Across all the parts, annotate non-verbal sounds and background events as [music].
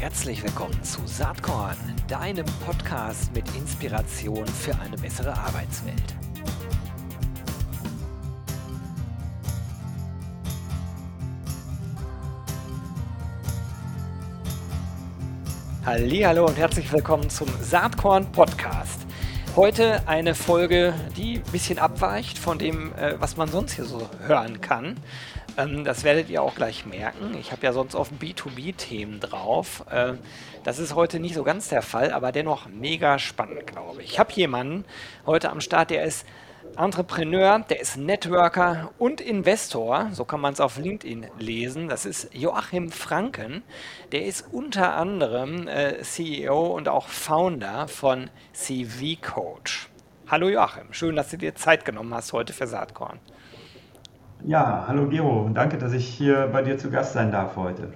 Herzlich willkommen zu Saatkorn, deinem Podcast mit Inspiration für eine bessere Arbeitswelt. Hallo und herzlich willkommen zum Saatkorn Podcast. Heute eine Folge, die ein bisschen abweicht von dem, äh, was man sonst hier so hören kann. Ähm, das werdet ihr auch gleich merken. Ich habe ja sonst oft B2B-Themen drauf. Äh, das ist heute nicht so ganz der Fall, aber dennoch mega spannend, glaube ich. Ich habe jemanden heute am Start, der ist Entrepreneur, der ist Networker und Investor, so kann man es auf LinkedIn lesen. Das ist Joachim Franken. Der ist unter anderem äh, CEO und auch Founder von CV Coach. Hallo Joachim, schön, dass du dir Zeit genommen hast heute für Saatkorn. Ja, hallo Gero, danke, dass ich hier bei dir zu Gast sein darf heute.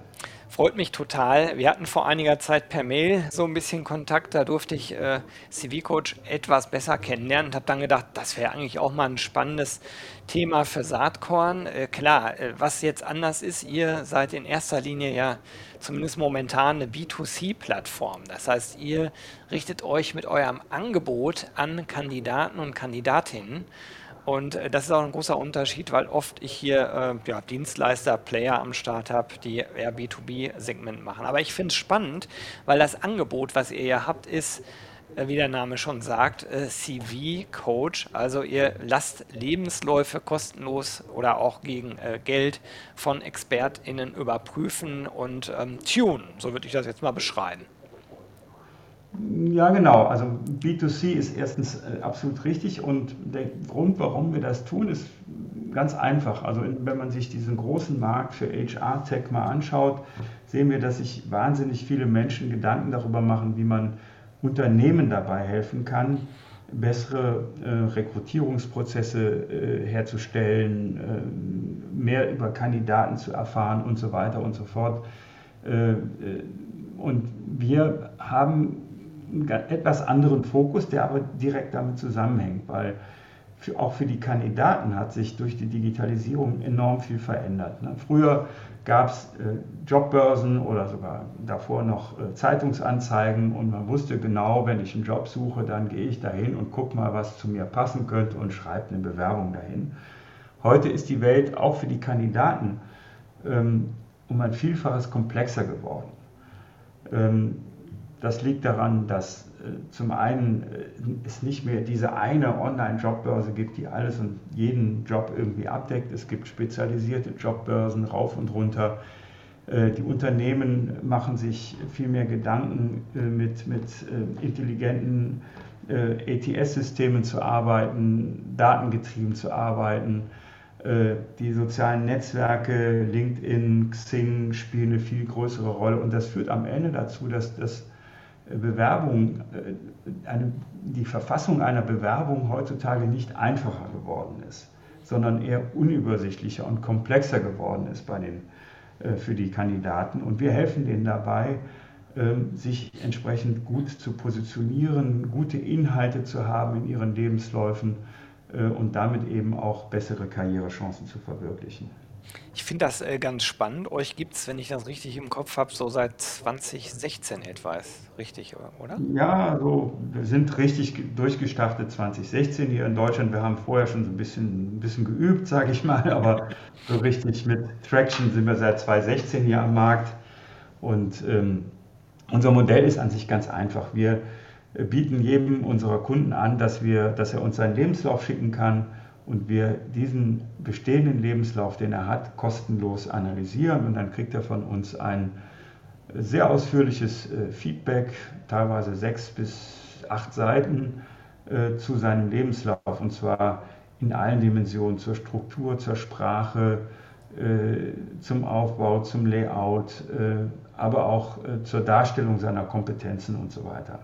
Freut mich total. Wir hatten vor einiger Zeit per Mail so ein bisschen Kontakt. Da durfte ich äh, CV-Coach etwas besser kennenlernen und habe dann gedacht, das wäre eigentlich auch mal ein spannendes Thema für Saatkorn. Äh, klar, äh, was jetzt anders ist, ihr seid in erster Linie ja zumindest momentan eine B2C-Plattform. Das heißt, ihr richtet euch mit eurem Angebot an Kandidaten und Kandidatinnen. Und äh, das ist auch ein großer Unterschied, weil oft ich hier äh, ja, Dienstleister, Player am Start habe, die eher B2B-Segment machen. Aber ich finde es spannend, weil das Angebot, was ihr ja habt, ist, äh, wie der Name schon sagt, äh, CV-Coach. Also ihr lasst Lebensläufe kostenlos oder auch gegen äh, Geld von ExpertInnen überprüfen und ähm, tunen. So würde ich das jetzt mal beschreiben. Ja, genau. Also B2C ist erstens äh, absolut richtig und der Grund, warum wir das tun, ist ganz einfach. Also wenn man sich diesen großen Markt für HR-Tech mal anschaut, sehen wir, dass sich wahnsinnig viele Menschen Gedanken darüber machen, wie man Unternehmen dabei helfen kann, bessere äh, Rekrutierungsprozesse äh, herzustellen, äh, mehr über Kandidaten zu erfahren und so weiter und so fort. Äh, äh, und wir haben einen etwas anderen Fokus, der aber direkt damit zusammenhängt, weil für, auch für die Kandidaten hat sich durch die Digitalisierung enorm viel verändert. Ne? Früher gab es äh, Jobbörsen oder sogar davor noch äh, Zeitungsanzeigen und man wusste genau, wenn ich einen Job suche, dann gehe ich dahin und gucke mal, was zu mir passen könnte und schreibe eine Bewerbung dahin. Heute ist die Welt auch für die Kandidaten ähm, um ein Vielfaches komplexer geworden. Ähm, das liegt daran, dass äh, zum einen äh, es nicht mehr diese eine Online-Jobbörse gibt, die alles und jeden Job irgendwie abdeckt. Es gibt spezialisierte Jobbörsen rauf und runter. Äh, die Unternehmen machen sich viel mehr Gedanken, mit, mit intelligenten ETS-Systemen zu arbeiten, datengetrieben zu arbeiten. Die sozialen Netzwerke, LinkedIn, Xing spielen eine viel größere Rolle und das führt am Ende dazu, dass das Bewerbung, äh, eine, die Verfassung einer Bewerbung heutzutage nicht einfacher geworden ist, sondern eher unübersichtlicher und komplexer geworden ist bei den, äh, für die Kandidaten. Und wir helfen denen dabei, ähm, sich entsprechend gut zu positionieren, gute Inhalte zu haben in ihren Lebensläufen äh, und damit eben auch bessere Karrierechancen zu verwirklichen. Ich finde das äh, ganz spannend. Euch gibt es, wenn ich das richtig im Kopf habe, so seit 2016 etwa. Ist richtig, oder? Ja, also wir sind richtig durchgestartet 2016 hier in Deutschland. Wir haben vorher schon so ein bisschen, ein bisschen geübt, sage ich mal, [laughs] aber so richtig mit Traction sind wir seit 2016 hier am Markt. Und ähm, unser Modell ist an sich ganz einfach. Wir äh, bieten jedem unserer Kunden an, dass, wir, dass er uns seinen Lebenslauf schicken kann und wir diesen bestehenden Lebenslauf, den er hat, kostenlos analysieren. Und dann kriegt er von uns ein sehr ausführliches äh, Feedback, teilweise sechs bis acht Seiten äh, zu seinem Lebenslauf. Und zwar in allen Dimensionen, zur Struktur, zur Sprache, äh, zum Aufbau, zum Layout, aber auch zur Darstellung seiner Kompetenzen und so weiter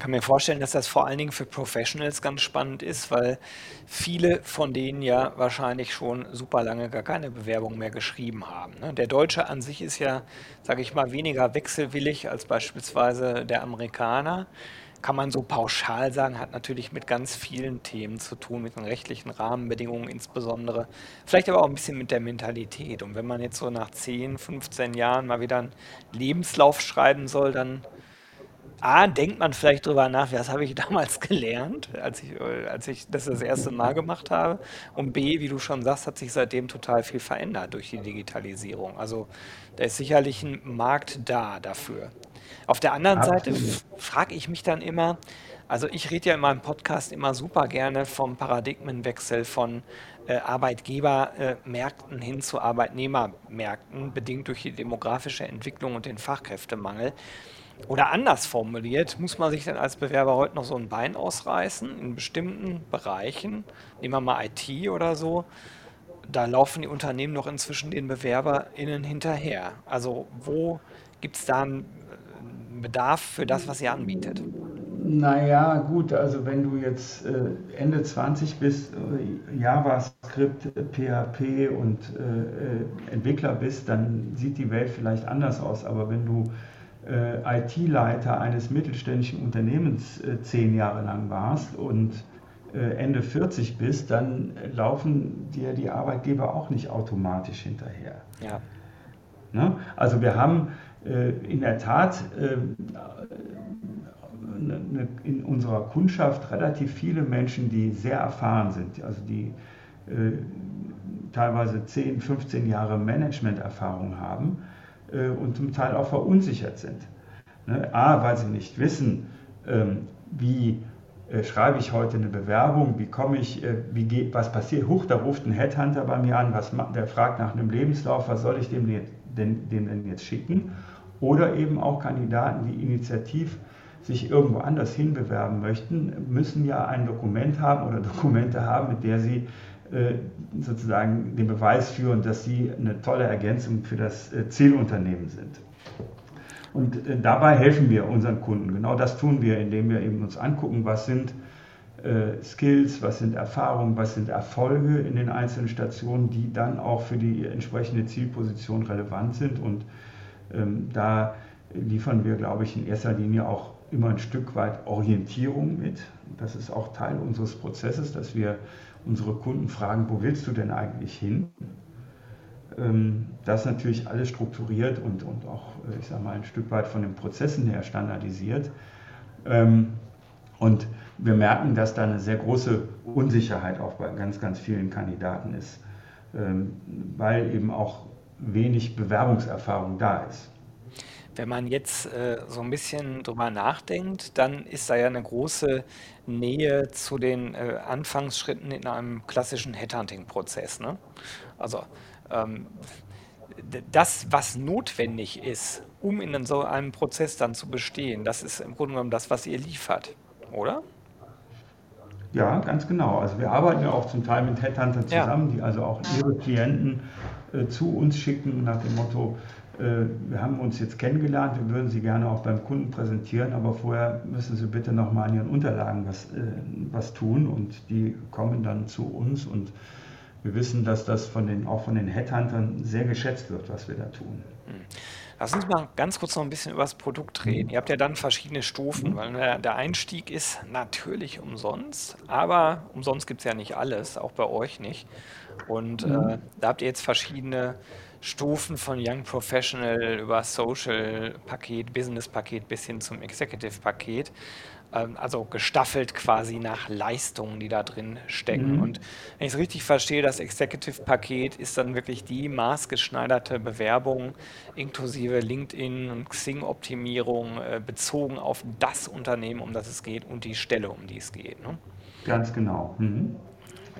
kann mir vorstellen, dass das vor allen Dingen für Professionals ganz spannend ist, weil viele von denen ja wahrscheinlich schon super lange gar keine Bewerbung mehr geschrieben haben. Ne? Der Deutsche an sich ist ja, sage ich mal, weniger wechselwillig als beispielsweise der Amerikaner. kann man so pauschal sagen, hat natürlich mit ganz vielen Themen zu tun, mit den rechtlichen Rahmenbedingungen insbesondere, vielleicht aber auch ein bisschen mit der Mentalität. Und wenn man jetzt so nach 10, 15 Jahren mal wieder einen Lebenslauf schreiben soll, dann A, denkt man vielleicht drüber nach, was habe ich [laughs] damals gelernt, als ich, als ich das das erste Mal gemacht habe. Und B, wie du schon sagst, hat sich seitdem total viel verändert durch die Digitalisierung. Also da ist sicherlich ein Markt da dafür. Auf der anderen Seite frage ich mich dann immer, also ich rede ja in meinem Podcast immer super gerne vom Paradigmenwechsel von äh, Arbeitgebermärkten hin zu Arbeitnehmermärkten, bedingt durch die demografische Entwicklung und den Fachkräftemangel. Oder anders formuliert, muss man sich denn als Bewerber heute noch so ein Bein ausreißen in bestimmten Bereichen, nehmen wir mal IT oder so, da laufen die Unternehmen noch inzwischen den BewerberInnen hinterher. Also wo gibt es da einen Bedarf für das, was ihr anbietet? Naja, gut, also wenn du jetzt äh, Ende 20 bist, äh, JavaScript, PHP und äh, Entwickler bist, dann sieht die Welt vielleicht anders aus. Aber wenn du IT-Leiter eines mittelständischen Unternehmens zehn Jahre lang warst und Ende 40 bist, dann laufen dir die Arbeitgeber auch nicht automatisch hinterher. Ja. Ne? Also wir haben in der Tat in unserer Kundschaft relativ viele Menschen, die sehr erfahren sind, also die äh, teilweise 10, 15 Jahre Managementerfahrung haben äh, und zum Teil auch verunsichert sind. Ne? A, weil sie nicht wissen, ähm, wie äh, schreibe ich heute eine Bewerbung, wie komme ich, äh, wie geht, was passiert, huch, da ruft ein Headhunter bei mir an, was, der fragt nach einem Lebenslauf, was soll ich dem denn, dem denn jetzt schicken? Oder eben auch Kandidaten, die initiativ sich irgendwo anders hinbewerben möchten, müssen ja ein Dokument haben oder Dokumente haben, mit der sie äh, sozusagen den Beweis führen, dass sie eine tolle Ergänzung für das äh, Zielunternehmen sind. Und äh, dabei helfen wir unseren Kunden. Genau das tun wir, indem wir eben uns angucken, was sind Skills, was sind Erfahrungen, was sind Erfolge in den einzelnen Stationen, die dann auch für die entsprechende Zielposition relevant sind. Und ähm, da liefern wir, glaube ich, in erster Linie auch immer ein Stück weit Orientierung mit. Das ist auch Teil unseres Prozesses, dass wir unsere Kunden fragen, wo willst du denn eigentlich hin? Ähm, das natürlich alles strukturiert und, und auch, äh, ich sage mal, ein Stück weit von den Prozessen her standardisiert. Ähm, und wir merken, dass da eine sehr große Unsicherheit auch bei ganz, ganz vielen Kandidaten ist, ähm, weil eben auch wenig Bewerbungserfahrung da ist. Wenn man jetzt äh, so ein bisschen drüber nachdenkt, dann ist da ja eine große Nähe zu den äh, Anfangsschritten in einem klassischen Headhunting-Prozess. Ne? Also ähm, das, was notwendig ist, um in so einem Prozess dann zu bestehen, das ist im Grunde genommen das, was ihr liefert, oder? Ja, ganz genau. Also wir arbeiten ja auch zum Teil mit Headhuntern zusammen, ja. die also auch ihre Klienten äh, zu uns schicken nach dem Motto, wir haben uns jetzt kennengelernt, wir würden Sie gerne auch beim Kunden präsentieren, aber vorher müssen Sie bitte nochmal an Ihren Unterlagen was, äh, was tun und die kommen dann zu uns und wir wissen, dass das von den, auch von den Headhuntern sehr geschätzt wird, was wir da tun. Hm. Lass uns mal ganz kurz noch ein bisschen über das Produkt reden. Mhm. Ihr habt ja dann verschiedene Stufen, mhm. weil der Einstieg ist natürlich umsonst, aber umsonst gibt es ja nicht alles, auch bei euch nicht. Und mhm. äh, da habt ihr jetzt verschiedene Stufen von Young Professional über Social Paket, Business Paket bis hin zum Executive Paket. Ähm, also gestaffelt quasi nach Leistungen, die da drin stecken. Mhm. Und wenn ich es richtig verstehe, das Executive Paket ist dann wirklich die maßgeschneiderte Bewerbung inklusive LinkedIn und Xing-Optimierung äh, bezogen auf das Unternehmen, um das es geht und die Stelle, um die es geht. Ne? Ganz genau. Mhm.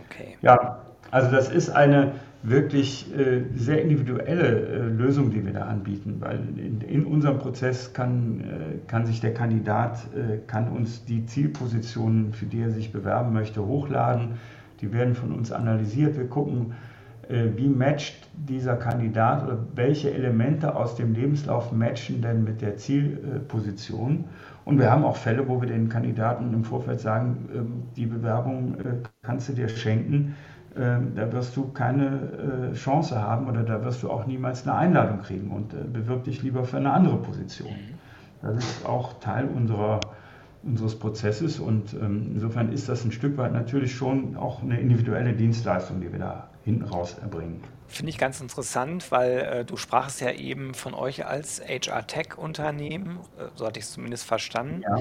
Okay. Ja, also das ist eine wirklich äh, sehr individuelle äh, Lösung, die wir da anbieten, weil in, in unserem Prozess kann, äh, kann sich der Kandidat, äh, kann uns die Zielpositionen, für die er sich bewerben möchte, hochladen. Die werden von uns analysiert. Wir gucken, äh, wie matcht dieser Kandidat oder welche Elemente aus dem Lebenslauf matchen denn mit der Zielposition. Und wir haben auch Fälle, wo wir den Kandidaten im Vorfeld sagen, ähm, die Bewerbung äh, kannst du dir schenken da wirst du keine äh, Chance haben oder da wirst du auch niemals eine Einladung kriegen und äh, bewirb dich lieber für eine andere Position. Mhm. Das ist auch Teil unserer unseres Prozesses. Und ähm, insofern ist das ein Stück weit natürlich schon auch eine individuelle Dienstleistung, die wir da hinten raus erbringen. Finde ich ganz interessant, weil äh, du sprachst ja eben von euch als HR-Tech-Unternehmen, äh, so hatte ich es zumindest verstanden. Ja.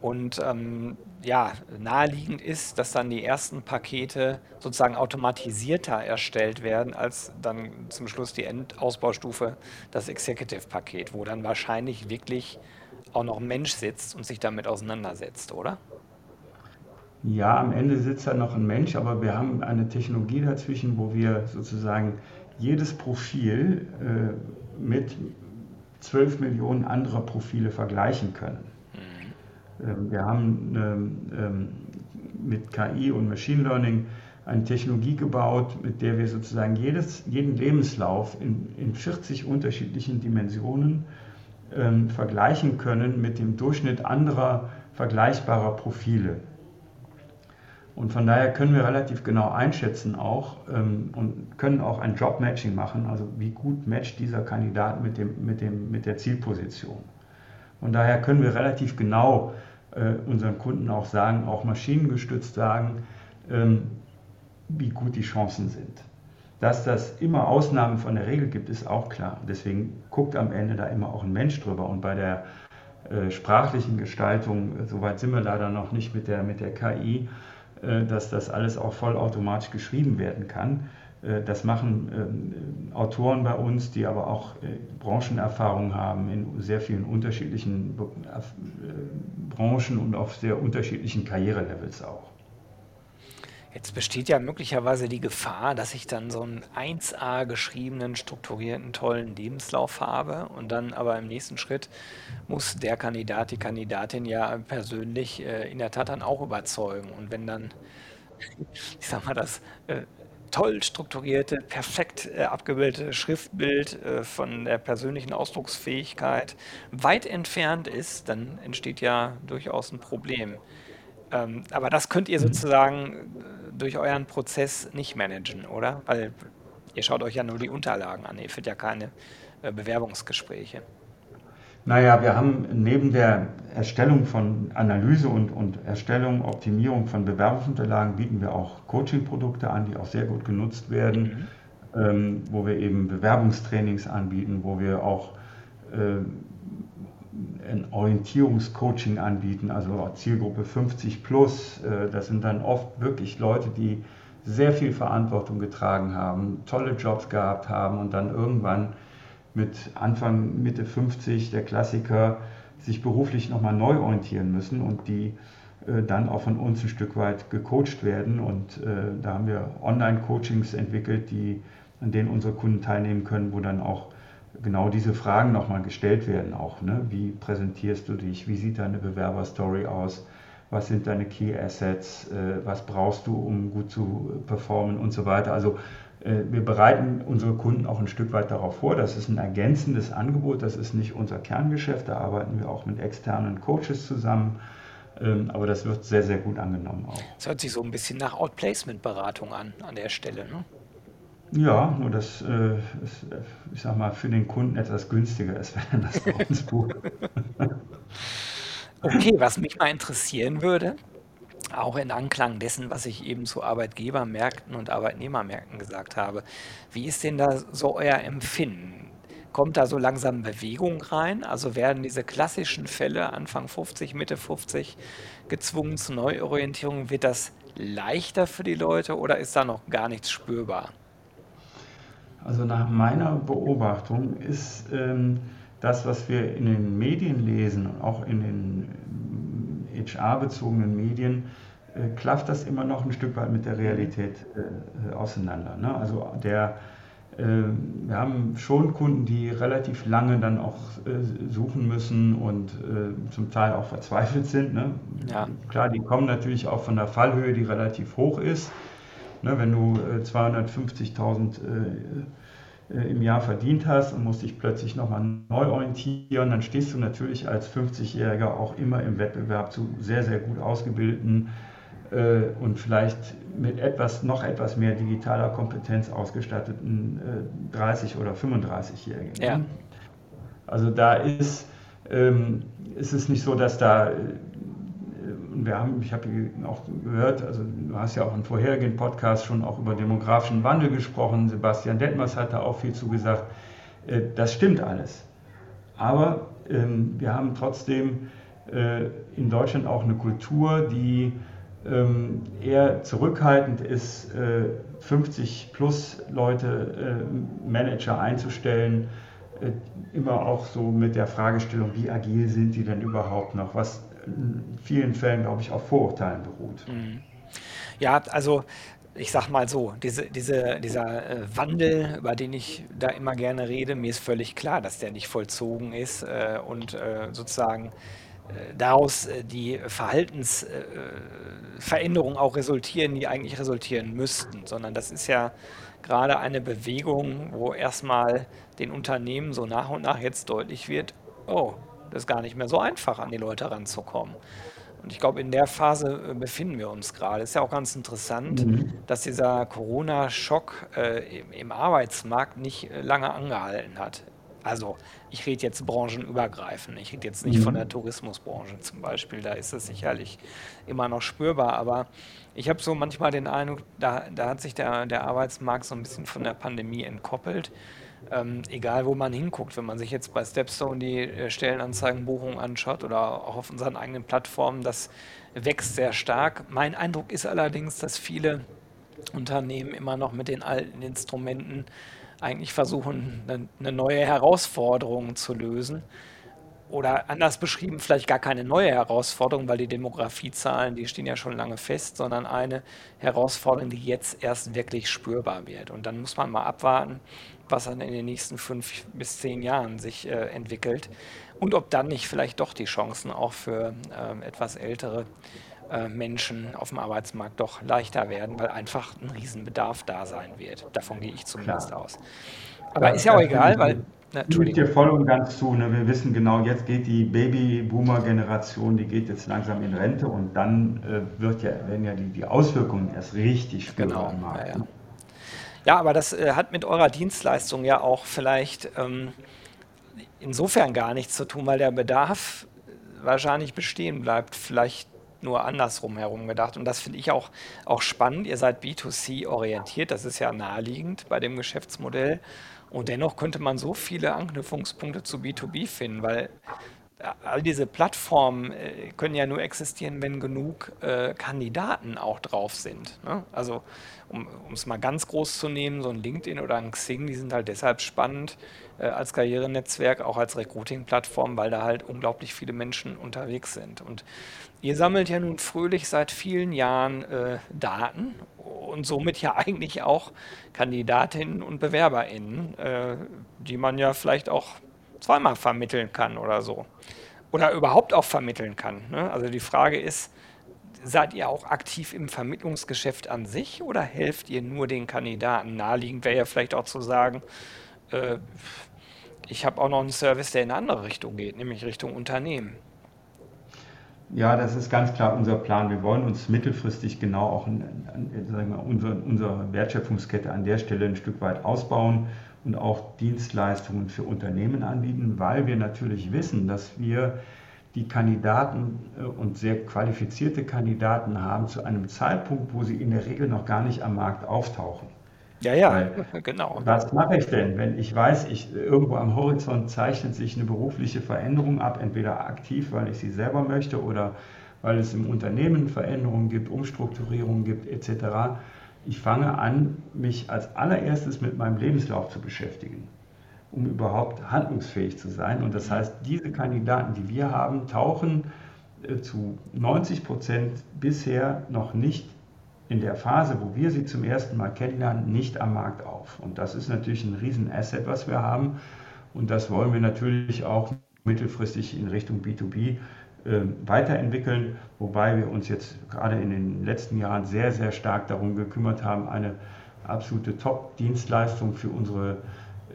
Und ähm, ja, naheliegend ist, dass dann die ersten Pakete sozusagen automatisierter erstellt werden, als dann zum Schluss die Endausbaustufe, das Executive-Paket, wo dann wahrscheinlich wirklich auch noch ein Mensch sitzt und sich damit auseinandersetzt, oder? Ja, am Ende sitzt da noch ein Mensch, aber wir haben eine Technologie dazwischen, wo wir sozusagen jedes Profil äh, mit 12 Millionen anderer Profile vergleichen können. Ähm, wir haben ähm, ähm, mit KI und Machine Learning eine Technologie gebaut, mit der wir sozusagen jedes, jeden Lebenslauf in, in 40 unterschiedlichen Dimensionen ähm, vergleichen können mit dem Durchschnitt anderer vergleichbarer Profile. Und von daher können wir relativ genau einschätzen auch ähm, und können auch ein Job-Matching machen, also wie gut matcht dieser Kandidat mit, dem, mit, dem, mit der Zielposition. Und daher können wir relativ genau unseren Kunden auch sagen, auch maschinengestützt sagen, ähm, wie gut die Chancen sind. Dass das immer Ausnahmen von der Regel gibt, ist auch klar. Deswegen guckt am Ende da immer auch ein Mensch drüber. Und bei der äh, sprachlichen Gestaltung, äh, soweit sind wir leider noch nicht mit der, mit der KI, äh, dass das alles auch vollautomatisch geschrieben werden kann. Äh, das machen ähm, Autoren bei uns, die aber auch äh, Branchenerfahrung haben in sehr vielen unterschiedlichen Branchen und auf sehr unterschiedlichen Karrierelevels auch. Jetzt besteht ja möglicherweise die Gefahr, dass ich dann so einen 1a geschriebenen, strukturierten, tollen Lebenslauf habe und dann aber im nächsten Schritt muss der Kandidat, die Kandidatin ja persönlich äh, in der Tat dann auch überzeugen. Und wenn dann, [laughs] ich sag mal, das äh, toll strukturierte, perfekt äh, abgebildete Schriftbild äh, von der persönlichen Ausdrucksfähigkeit weit entfernt ist, dann entsteht ja durchaus ein Problem. Ähm, aber das könnt ihr mhm. sozusagen durch euren Prozess nicht managen, oder? Weil ihr schaut euch ja nur die Unterlagen an, ihr führt ja keine äh, Bewerbungsgespräche. Naja, wir haben neben der Erstellung von Analyse und, und Erstellung, Optimierung von Bewerbungsunterlagen bieten wir auch Coaching-Produkte an, die auch sehr gut genutzt werden, mhm. ähm, wo wir eben Bewerbungstrainings anbieten, wo wir auch äh, ein Orientierungscoaching anbieten, also Zielgruppe 50 plus. Äh, das sind dann oft wirklich Leute, die sehr viel Verantwortung getragen haben, tolle Jobs gehabt haben und dann irgendwann mit Anfang, Mitte 50, der Klassiker, sich beruflich nochmal neu orientieren müssen und die äh, dann auch von uns ein Stück weit gecoacht werden. Und äh, da haben wir Online-Coachings entwickelt, die, an denen unsere Kunden teilnehmen können, wo dann auch genau diese Fragen nochmal gestellt werden auch. Ne? Wie präsentierst du dich? Wie sieht deine Bewerberstory aus? Was sind deine Key Assets? Äh, was brauchst du, um gut zu performen und so weiter? Also wir bereiten unsere Kunden auch ein Stück weit darauf vor. Das ist ein ergänzendes Angebot. Das ist nicht unser Kerngeschäft. Da arbeiten wir auch mit externen Coaches zusammen. Ähm, aber das wird sehr, sehr gut angenommen auch. Das hört sich so ein bisschen nach Outplacement-Beratung an, an der Stelle. Ne? Ja, nur dass äh, es, ich sag mal, für den Kunden etwas günstiger ist, [laughs] wenn er das bei uns bucht. [laughs] okay, was mich mal interessieren würde, auch in Anklang dessen, was ich eben zu Arbeitgebermärkten und Arbeitnehmermärkten gesagt habe, wie ist denn da so euer Empfinden? Kommt da so langsam Bewegung rein? Also werden diese klassischen Fälle Anfang 50, Mitte 50 gezwungen zur Neuorientierung? Wird das leichter für die Leute oder ist da noch gar nichts spürbar? Also nach meiner Beobachtung ist ähm, das, was wir in den Medien lesen, auch in den HR-bezogenen Medien, äh, klafft das immer noch ein Stück weit mit der Realität äh, auseinander. Ne? Also der, äh, wir haben schon Kunden, die relativ lange dann auch äh, suchen müssen und äh, zum Teil auch verzweifelt sind. Ne? Ja. Klar, die kommen natürlich auch von der Fallhöhe, die relativ hoch ist. Ne, wenn du äh, 250.000 äh, äh, im Jahr verdient hast und musst dich plötzlich nochmal neu orientieren, dann stehst du natürlich als 50-Jähriger auch immer im Wettbewerb zu sehr, sehr gut ausgebildeten äh, und vielleicht mit etwas, noch etwas mehr digitaler Kompetenz ausgestatteten 30- oder 35-Jährigen. Ja. Also da ist, ähm, ist es nicht so, dass da wir haben, ich habe auch gehört, also du hast ja auch in vorherigen Podcasts schon auch über demografischen Wandel gesprochen. Sebastian Detmers hat da auch viel zu gesagt. Äh, das stimmt alles. Aber ähm, wir haben trotzdem äh, in Deutschland auch eine Kultur, die ähm, eher zurückhaltend ist, 50 plus Leute, Manager einzustellen immer auch so mit der Fragestellung, wie agil sind die denn überhaupt noch, was in vielen Fällen, glaube ich, auf Vorurteilen beruht. Mhm. Ja, also ich sag mal so, diese, diese, dieser äh, Wandel, über den ich da immer gerne rede, mir ist völlig klar, dass der nicht vollzogen ist äh, und äh, sozusagen äh, daraus äh, die Verhaltensveränderungen auch resultieren, die eigentlich resultieren müssten, sondern das ist ja gerade eine Bewegung, wo erstmal den Unternehmen so nach und nach jetzt deutlich wird, oh, das ist gar nicht mehr so einfach, an die Leute ranzukommen. Und ich glaube, in der Phase äh, befinden wir uns gerade. Ist ja auch ganz interessant, mhm. dass dieser Corona-Schock äh, im, im, Arbeitsmarkt nicht äh, lange angehalten hat. Also, ich rede jetzt branchenübergreifend. Ich rede jetzt nicht mhm. von der Tourismusbranche zum Beispiel. Da ist es sicherlich immer noch spürbar. Aber ich habe so manchmal den Eindruck, da, da hat sich der, der Arbeitsmarkt so ein bisschen von der Pandemie entkoppelt. Ähm, egal wo man hinguckt, wenn man sich jetzt bei Stepstone die äh, Stellenanzeigenbuchung anschaut oder auch auf unseren eigenen Plattformen, das wächst sehr stark. Mein Eindruck ist allerdings, dass viele Unternehmen immer noch mit den alten Instrumenten eigentlich versuchen, eine, eine neue Herausforderung zu lösen oder anders beschrieben, vielleicht gar keine neue Herausforderung, weil die Demografiezahlen, die stehen ja schon lange fest, sondern eine Herausforderung, die jetzt erst wirklich spürbar wird. Und dann muss man mal abwarten, was dann in den nächsten fünf bis zehn Jahren sich äh, entwickelt und ob dann nicht vielleicht doch die Chancen auch für äh, etwas ältere äh, Menschen auf dem Arbeitsmarkt doch leichter werden, weil einfach ein Riesenbedarf da sein wird. Davon gehe ich zumindest Klar. aus. Aber ja, ist ja auch egal, weil na, ich dir voll und ganz zu. Ne? Wir wissen genau, jetzt geht die Babyboomer-Generation, die geht jetzt langsam in Rente und dann äh, wird ja, werden ja die, die Auswirkungen erst richtig spürbar genau. Ja, ja. ja, aber das äh, hat mit eurer Dienstleistung ja auch vielleicht ähm, insofern gar nichts zu tun, weil der Bedarf wahrscheinlich bestehen bleibt. Vielleicht nur andersrum herum gedacht. Und das finde ich auch, auch spannend. Ihr seid B2C orientiert, das ist ja naheliegend bei dem Geschäftsmodell. Und dennoch könnte man so viele Anknüpfungspunkte zu B2B finden, weil äh, all diese Plattformen äh, können ja nur existieren, wenn genug äh, Kandidaten auch drauf sind. Ne? Also um es mal ganz groß zu nehmen, so ein LinkedIn oder ein Xing, die sind halt deshalb spannend äh, als Karrierenetzwerk, auch als Recruiting-Plattform, weil da halt unglaublich viele Menschen unterwegs sind. Und ihr sammelt ja nun fröhlich seit vielen Jahren äh, Daten und somit ja eigentlich auch Kandidatinnen und BewerberInnen, äh, die man ja vielleicht auch zweimal vermitteln kann oder so. Oder überhaupt auch vermitteln kann. Ne? Also die Frage ist, seid ihr auch aktiv im Vermittlungsgeschäft an sich oder helft ihr nur den Kandidaten? Naheliegend wäre ja vielleicht auch zu sagen, äh, ich habe auch noch einen Service, der in eine andere Richtung geht, nämlich Richtung Unternehmen. Ja, das ist ganz klar unser Plan. Wir wollen uns mittelfristig genau auch in, in, unsere, unsere Wertschöpfungskette an der Stelle ein Stück weit ausbauen und auch Dienstleistungen für Unternehmen anbieten, weil wir natürlich wissen, dass wir die Kandidaten äh, und sehr qualifizierte Kandidaten haben zu einem Zeitpunkt, wo sie in der Regel noch gar nicht am Markt auftauchen. Ja, ja, Weil, [laughs] genau. Was mache ich denn, wenn ich weiß, ich, irgendwo am Horizont zeichnet sich eine berufliche Veränderung ab, entweder aktiv, weil ich sie selber möchte oder weil es im Unternehmen Veränderungen gibt, Umstrukturierungen gibt etc. Ich fange an, mich als allererstes mit meinem Lebenslauf zu beschäftigen, um überhaupt handlungsfähig zu sein. Und das heißt, diese Kandidaten, die wir haben, tauchen äh, zu 90 Prozent bisher noch nicht in der Phase, wo wir sie zum ersten Mal kennenlernen, nicht am Markt auf. Und das ist natürlich ein Riesenasset, was wir haben. Und das wollen wir natürlich auch mittelfristig in Richtung B2B äh, weiterentwickeln, wobei wir uns jetzt gerade in den letzten Jahren sehr, sehr stark darum gekümmert haben, eine absolute Top-Dienstleistung für unsere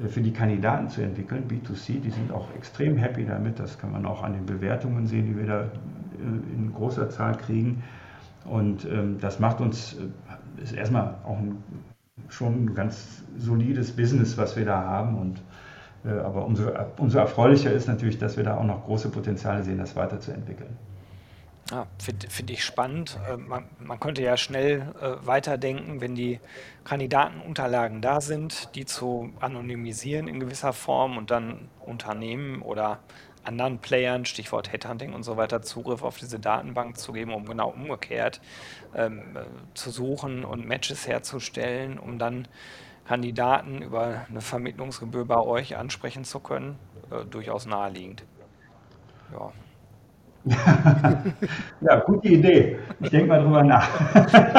äh, für die Kandidaten zu entwickeln, B2C, die sind auch extrem happy damit. Das kann man auch an den Bewertungen sehen, die wir da äh, in großer Zahl kriegen. Und ähm, das macht uns, äh, ist erstmal auch ein, schon ein ganz solides Business, was wir da haben. Und, äh, aber umso, umso erfreulicher ist natürlich, dass wir da auch noch große Potenziale sehen, das weiterzuentwickeln. Ja, finde find ich spannend. Äh, man, man könnte ja schnell äh, weiterdenken, wenn die Kandidatenunterlagen da sind, die zu anonymisieren in gewisser Form und dann Unternehmen oder anderen Playern, Stichwort Headhunting und so weiter, Zugriff auf diese Datenbank zu geben, um genau umgekehrt ähm, äh, zu suchen und Matches herzustellen, um dann Kandidaten über eine Vermittlungsgebühr bei euch ansprechen zu können, äh, durchaus naheliegend. Ja. Ja, gute Idee. Ich denke mal drüber nach.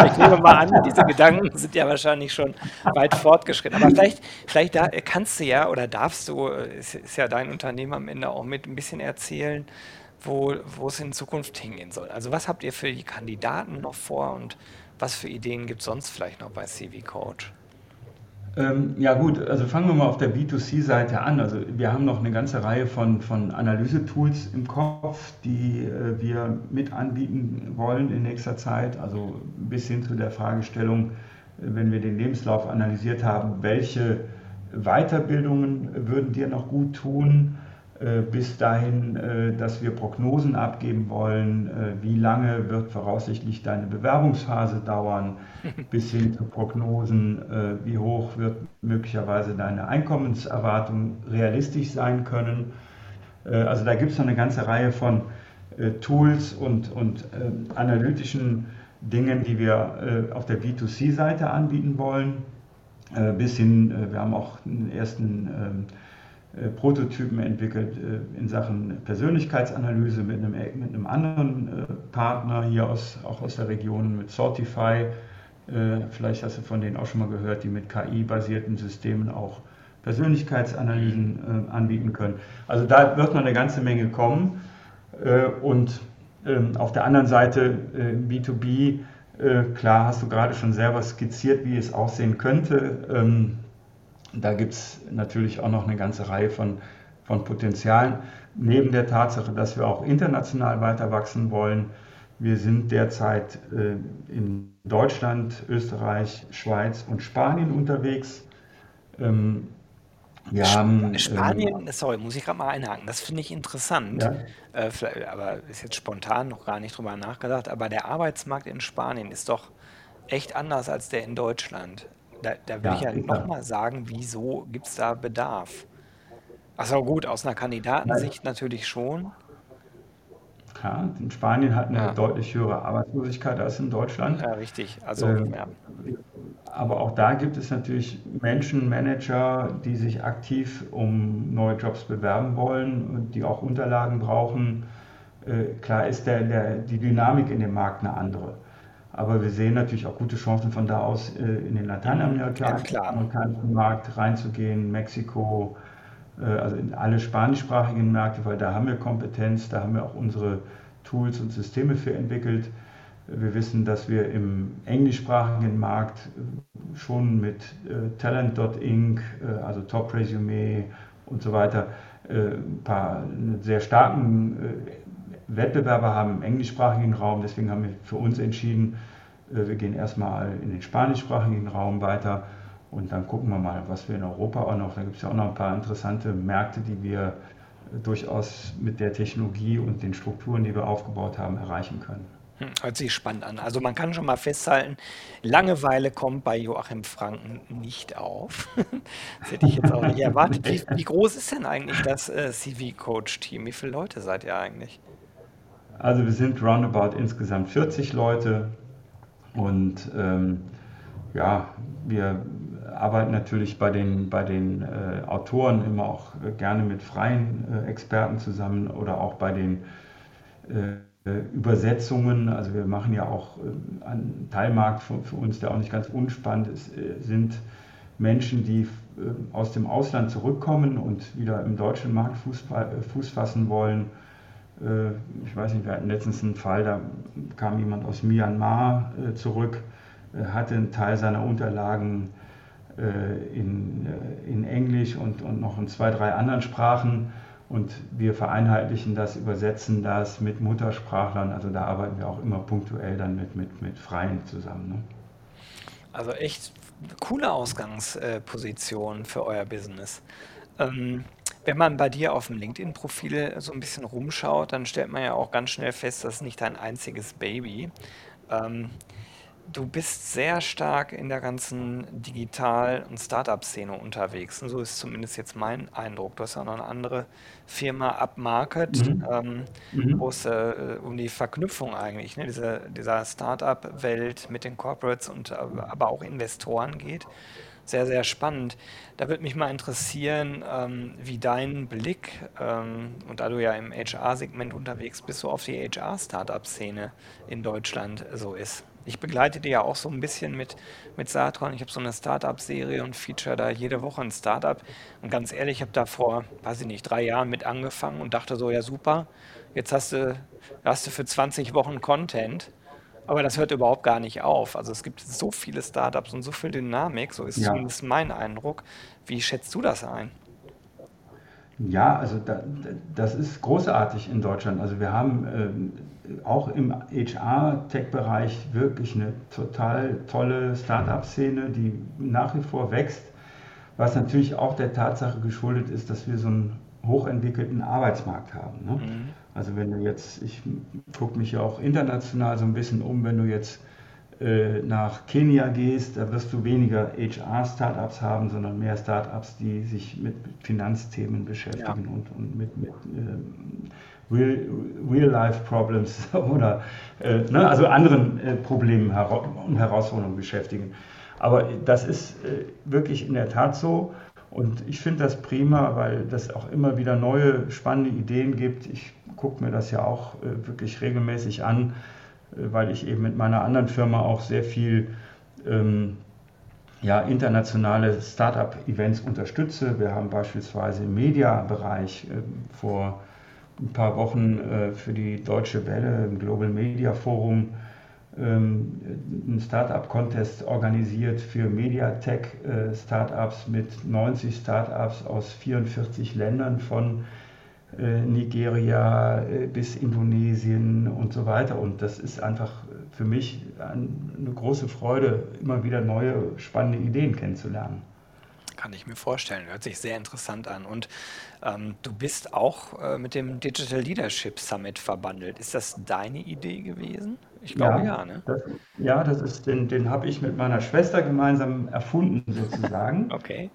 ich nehme mal an, diese Gedanken sind ja wahrscheinlich schon weit fortgeschritten. Aber vielleicht, vielleicht da kannst du ja oder darfst du, ist, ist ja dein Unternehmen am Ende auch mit ein bisschen erzählen, wo, wo es in Zukunft hingehen soll. Also was habt ihr für die Kandidaten noch vor und was für Ideen gibt es sonst vielleicht noch bei CV Coach? Ähm, ja gut, also fangen wir mal auf der B2C-Seite an. Also wir haben noch eine ganze Reihe von, von Analyse-Tools im Kopf, die äh, wir mit anbieten wollen in nächster Zeit. Also bis hin zu der Fragestellung, äh, wenn wir den Lebenslauf analysiert haben, welche Weiterbildungen würden dir noch gut tun? Äh, bis dahin, äh, dass wir Prognosen abgeben wollen, äh, wie lange wird voraussichtlich deine Bewerbungsphase dauern, [laughs] bis hin zu Prognosen, wie hoch wird möglicherweise deine Einkommenserwartung realistisch sein können. Also da gibt es noch eine ganze Reihe von Tools und, und analytischen Dingen, die wir auf der B2C-Seite anbieten wollen. Bis hin, wir haben auch einen ersten ähm, äh, Prototypen entwickelt äh, in Sachen Persönlichkeitsanalyse mit einem, mit einem anderen äh, Partner hier aus, auch aus der Region, mit Sortify. Vielleicht hast du von denen auch schon mal gehört, die mit KI-basierten Systemen auch Persönlichkeitsanalysen anbieten können. Also da wird noch eine ganze Menge kommen. Und ähm, auf der anderen Seite B2B, klar hast du gerade schon selber skizziert, wie es aussehen könnte. Da gibt es natürlich auch noch eine ganze Reihe von, von Potenzialen. Neben der Tatsache, dass wir auch international weiter wachsen wollen. Wir sind derzeit äh, in Deutschland, Österreich, Schweiz und Spanien unterwegs. Ähm, wir haben, Spanien, ähm, sorry, muss ich gerade mal einhaken. Das finde ich interessant. Ja. Äh, aber ist jetzt spontan noch gar nicht drüber nachgedacht. Aber der Arbeitsmarkt in Spanien ist doch echt anders als der in Deutschland. Da, da will ja, ich ja nochmal sagen, wieso gibt es da Bedarf? Achso, gut, aus einer Kandidatensicht Nein. natürlich schon. Klar, in Spanien hat eine ja. deutlich höhere Arbeitslosigkeit als in Deutschland. Ja, richtig. Also, äh, ja. Aber auch da gibt es natürlich Menschen, Manager, die sich aktiv um neue Jobs bewerben wollen und die auch Unterlagen brauchen. Äh, klar ist der, der, die Dynamik in dem Markt eine andere. Aber wir sehen natürlich auch gute Chancen von da aus äh, in den lateinamerikanischen Markt reinzugehen, Mexiko, äh, also in alle spanischsprachigen Märkte, weil da haben wir Kompetenz, da haben wir auch unsere Tools und Systeme für entwickelt. Wir wissen, dass wir im englischsprachigen Markt äh, schon mit Talent.inc, also Top Resume und so weiter, ein paar sehr starken Wettbewerber haben im englischsprachigen Raum. Deswegen haben wir für uns entschieden, äh, wir gehen erstmal in den spanischsprachigen Raum weiter und dann gucken wir mal, was wir in Europa auch noch, da gibt es ja auch noch ein paar interessante Märkte, die wir äh, durchaus mit der Technologie und den Strukturen, die wir aufgebaut haben, erreichen können. Hm, hört sich spannend an. Also man kann schon mal festhalten, Langeweile kommt bei Joachim Franken nicht auf. [laughs] das hätte ich jetzt auch nicht erwartet. Wie, [laughs] wie groß ist denn eigentlich das äh, CV-Coach-Team? Wie viele Leute seid ihr eigentlich? Also wir sind roundabout insgesamt 40 Leute und ähm, ja, wir arbeiten natürlich bei den, bei den äh, Autoren immer auch gerne mit freien äh, Experten zusammen oder auch bei den äh, Übersetzungen. Also wir machen ja auch äh, einen Teilmarkt für, für, uns, der auch nicht ganz unspannend ist, äh, sind Menschen, die aus dem Ausland zurückkommen und wieder im deutschen Markt Fuß, Fuß fassen wollen ich weiß nicht, wir hatten letztens einen Fall, da kam jemand aus Myanmar äh, zurück, äh, hatte einen Teil seiner Unterlagen in, in Englisch und, und noch in zwei, drei anderen Sprachen. Und wir vereinheitlichen das, übersetzen das mit Muttersprachlern. Also da arbeiten wir auch immer punktuell dann mit, mit, mit Freien zusammen. Ne? Also echt coole Ausgangsposition für euer Business. Ähm, Wenn man bei dir auf dem LinkedIn-Profil so ein bisschen rumschaut, dann stellt man ja auch ganz schnell fest, das ist nicht dein einziges Baby. Ähm, du bist sehr stark in der ganzen Digital- und Startup-Szene unterwegs. Und so ist zumindest jetzt mein Eindruck. Du hast ja noch eine andere Firma, Upmarket, Mhm. ähm, Mhm. wo es äh, um die Verknüpfung eigentlich, ne, diese, dieser Startup-Welt mit den Corporates und äh, aber auch Investoren geht. Sehr, sehr spannend. Da würde mich mal interessieren, ähm, wie dein Blick, ähm, und da du ja im HR-Segment unterwegs bist, so auf die HR-Startup-Szene in Deutschland so ist. Ich begleite die ja auch so ein bisschen mit, mit Saatron. Ich habe so eine Startup-Serie und feature da jede Woche ein Startup. Und ganz ehrlich, ich habe da vor, weiß ich nicht, drei Jahren mit angefangen und dachte so, ja super, jetzt hast du, hast du für 20 Wochen Content. Aber das hört überhaupt gar nicht auf. Also es gibt so viele Startups und so viel Dynamik, so ist Ja. zumindest mein Eindruck. Wie schätzt du das ein? Ja, also da, das ist großartig in Deutschland. Also wir haben ähm, auch im HR-Tech-Bereich wirklich eine total tolle Start-up-Szene, die nach wie vor wächst, was natürlich auch der Tatsache geschuldet ist, dass wir so einen hochentwickelten Arbeitsmarkt haben. Ne? Mhm. Also wenn du jetzt, ich gucke mich ja auch international so ein bisschen um, wenn du jetzt äh, nach Kenia gehst, da wirst du weniger HR-Startups haben, sondern mehr Startups, die sich mit Finanzthemen Ja, beschäftigen und, und mit, mit Real, Real-Life-Problems [laughs] oder äh, ne, also anderen äh, Problemen und Herausforderungen beschäftigen. Aber das ist äh, wirklich in der Tat so. Und ich finde das prima, weil das auch immer wieder neue spannende Ideen gibt. Ich gucke mir das ja auch äh, wirklich regelmäßig an, äh, weil ich eben mit meiner anderen Firma auch sehr viel ähm, ja, internationale Startup-Events unterstütze. Wir haben beispielsweise im Media-Bereich äh, vor ein paar Wochen äh, für die Deutsche Welle im Global Media Forum ähm, einen Startup-Contest organisiert für Mediatek-Startups mit 90 Startups aus 44 Ländern von äh, Nigeria äh, bis Indonesien und so weiter. Und das ist einfach für mich ein, eine große Freude, immer wieder neue spannende Ideen kennenzulernen. kann ich mir vorstellen. Hört sich sehr interessant an. Und ähm, du bist auch äh, mit dem Digital Leadership Summit verbandelt. Ist das deine Idee gewesen? Ich glaube Ja, ja, ne? das, ja, das ist, den, den habe ich mit meiner Schwester gemeinsam erfunden sozusagen. [laughs] Okay.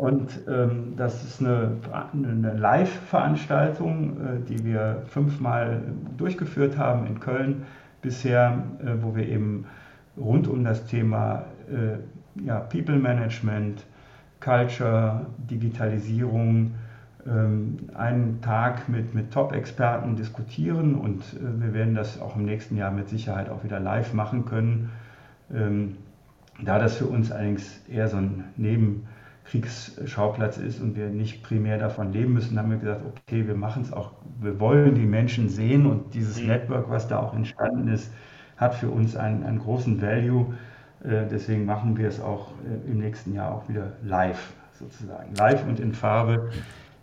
Und ähm, das ist eine, eine Live-Veranstaltung, äh, die wir fünfmal durchgeführt haben in Köln bisher, äh, wo wir eben rund um das Thema äh, ja, People Management, Culture, Digitalisierung ähm, einen Tag mit, mit Top-Experten diskutieren und äh, wir werden das auch im nächsten Jahr mit Sicherheit auch wieder live machen können. Ähm, da das für uns allerdings eher so ein Nebenkriegsschauplatz ist und wir nicht primär davon leben müssen, haben wir gesagt, okay, wir machen es auch, wir wollen die Menschen sehen und dieses Mhm. Network, was da auch entstanden ist, hat für uns einen, einen großen Value. Äh, Deswegen machen wir es auch äh, im nächsten Jahr auch wieder live sozusagen. Live und in Farbe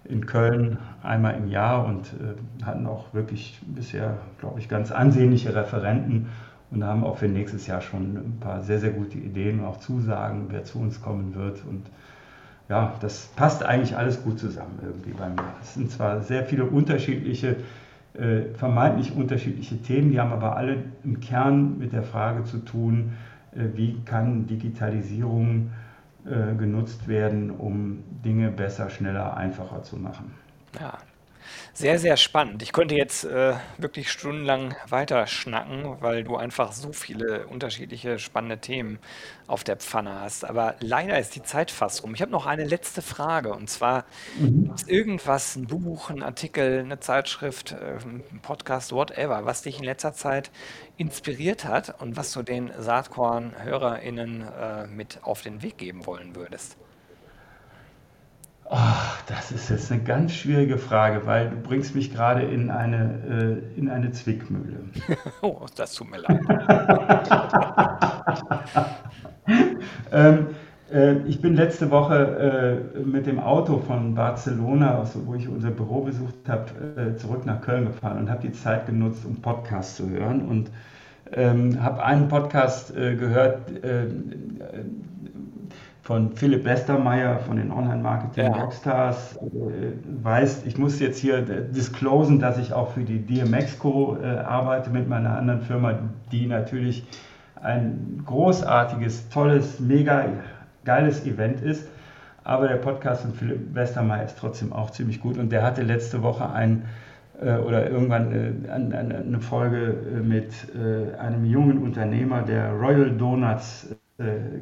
in Köln einmal im Jahr und äh, hatten auch wirklich bisher, glaube ich, ganz ansehnliche Referenten und haben auch für nächstes Jahr schon ein paar sehr, sehr gute Ideen und auch Zusagen, wer zu uns kommen wird. Und ja, das passt eigentlich alles gut zusammen irgendwie bei mir. Es sind zwar sehr viele unterschiedliche, äh, vermeintlich unterschiedliche Themen, die haben aber alle im Kern mit der Frage zu tun, äh, wie kann Digitalisierung äh, genutzt werden, um Dinge besser, schneller, einfacher zu machen. Ja, sehr, sehr spannend. Ich könnte jetzt äh, wirklich stundenlang weiter schnacken, weil du einfach so viele unterschiedliche spannende Themen auf der Pfanne hast. Aber leider ist die Zeit fast rum. Ich habe noch eine letzte Frage und zwar, Mhm. gibt es irgendwas, ein Buch, ein Artikel, eine Zeitschrift, äh, ein Podcast, whatever, was dich in letzter Zeit inspiriert hat und was du den Saatkorn-HörerInnen äh, mit auf den Weg geben wollen würdest? Ach, das ist jetzt eine ganz schwierige Frage, weil du bringst mich gerade in eine, äh, in eine Zwickmühle. [laughs] Oh, das tut mir leid. [laughs] Ähm, äh, ich bin letzte Woche äh, mit dem Auto von Barcelona, aus, wo ich unser Büro besucht habe, äh, zurück nach Köln gefahren und habe die Zeit genutzt, um Podcasts zu hören und ähm, habe einen Podcast äh, gehört, äh, von Philipp Westermeier von den Online-Marketing-Rockstars äh, weiß, ich muss jetzt hier disclosen, dass ich auch für die DMX-Co äh, arbeite mit meiner anderen Firma, die natürlich ein großartiges, tolles, mega geiles Event ist. Aber der Podcast von Philipp Westermeier ist trotzdem auch ziemlich gut und der hatte letzte Woche ein äh, oder irgendwann äh, eine Folge äh, mit einem jungen Unternehmer, der Royal Donuts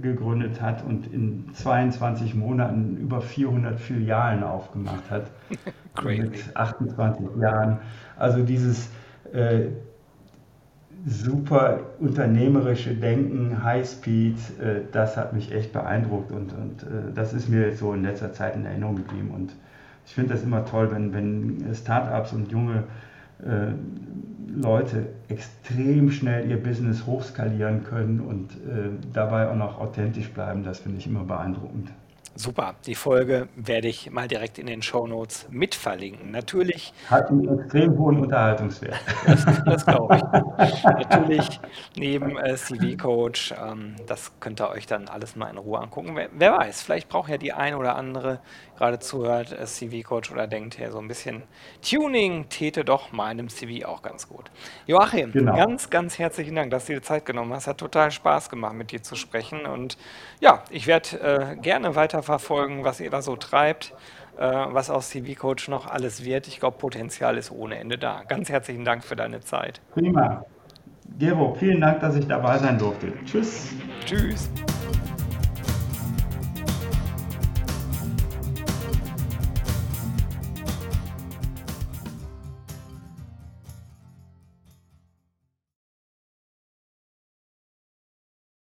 gegründet hat und in 22 Monaten über 400 Filialen aufgemacht hat. [laughs] mit 28 Jahren. Also dieses äh, super unternehmerische Denken, Highspeed, äh, das hat mich echt beeindruckt und, und äh, das ist mir so in letzter Zeit in Erinnerung geblieben. Und ich finde das immer toll, wenn, wenn Startups und junge äh, Leute extrem schnell ihr Business hochskalieren können und äh, dabei auch noch authentisch bleiben. Das finde ich immer beeindruckend. Super, die Folge werde ich mal direkt in den Show Notes mit verlinken. Natürlich. Hat einen extrem hohen Unterhaltungswert. [laughs] Das, das glaube ich. Natürlich neben äh, CV-Coach, ähm, das könnt ihr euch dann alles mal in Ruhe angucken. Wer, wer weiß, vielleicht braucht ja die eine oder andere gerade zuhört, äh, CV-Coach oder denkt, ja, so ein bisschen Tuning täte doch meinem CV auch ganz gut. Joachim, genau. ganz, ganz herzlichen Dank, dass du dir Zeit genommen hast. Hat total Spaß gemacht, mit dir zu sprechen. Und ja, ich werde äh, gerne weiterverfolgen, was ihr da so treibt, äh, was aus CV-Coach noch alles wird. Ich glaube, Potenzial ist ohne Ende da. Ganz herzlichen Dank für deine Zeit. Prima. Gero, vielen Dank, dass ich dabei sein durfte. Tschüss. Tschüss.